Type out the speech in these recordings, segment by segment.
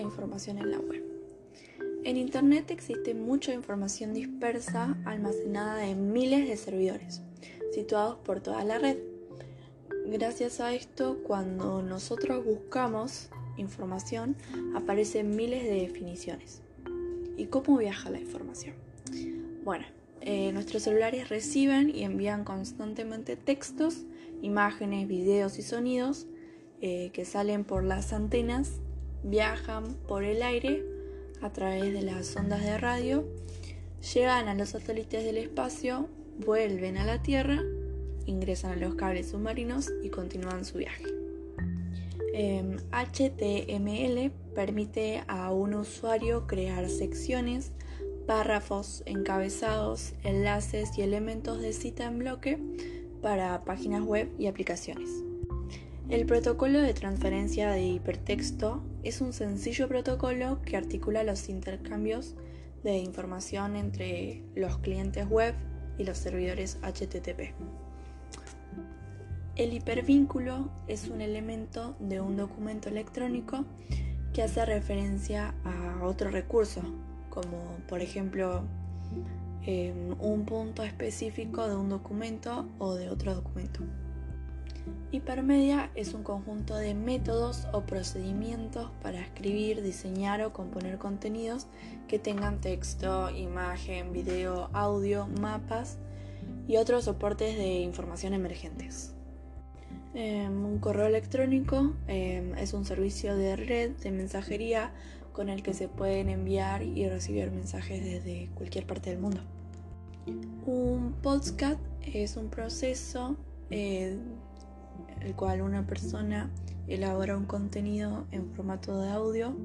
información en la web. En Internet existe mucha información dispersa almacenada en miles de servidores, situados por toda la red. Gracias a esto, cuando nosotros buscamos información, aparecen miles de definiciones. ¿Y cómo viaja la información? Bueno, eh, nuestros celulares reciben y envían constantemente textos, imágenes, videos y sonidos eh, que salen por las antenas, viajan por el aire a través de las ondas de radio, llegan a los satélites del espacio, vuelven a la Tierra, ingresan a los cables submarinos y continúan su viaje. HTML em, permite a un usuario crear secciones, párrafos, encabezados, enlaces y elementos de cita en bloque para páginas web y aplicaciones. El protocolo de transferencia de hipertexto es un sencillo protocolo que articula los intercambios de información entre los clientes web y los servidores HTTP. El hipervínculo es un elemento de un documento electrónico que hace referencia a otro recurso, como por ejemplo em, un punto específico de un documento o de otro documento. Hipermedia es un conjunto de métodos o procedimientos para escribir, diseñar o componer contenidos que tengan texto, imagen, video, audio, mapas y otros soportes de información emergentes. Em, un correo electrónico em, es un servicio de red de mensajería con el que se pueden enviar y recibir mensajes desde cualquier parte del mundo. Un podcast es un proceso eh, el cual una persona elabora un contenido en formato de audio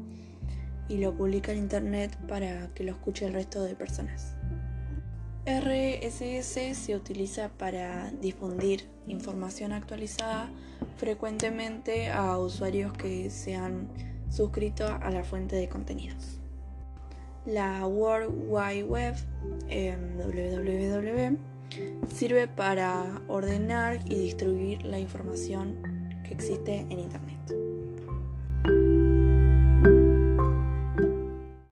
y lo publica en internet para que lo escuche el resto de personas. RSS se utiliza para difundir información actualizada frecuentemente a usuarios que se han suscrito a la fuente de contenidos. La World Wide Web, www, sirve para ordenar y distribuir la información que existe en Internet.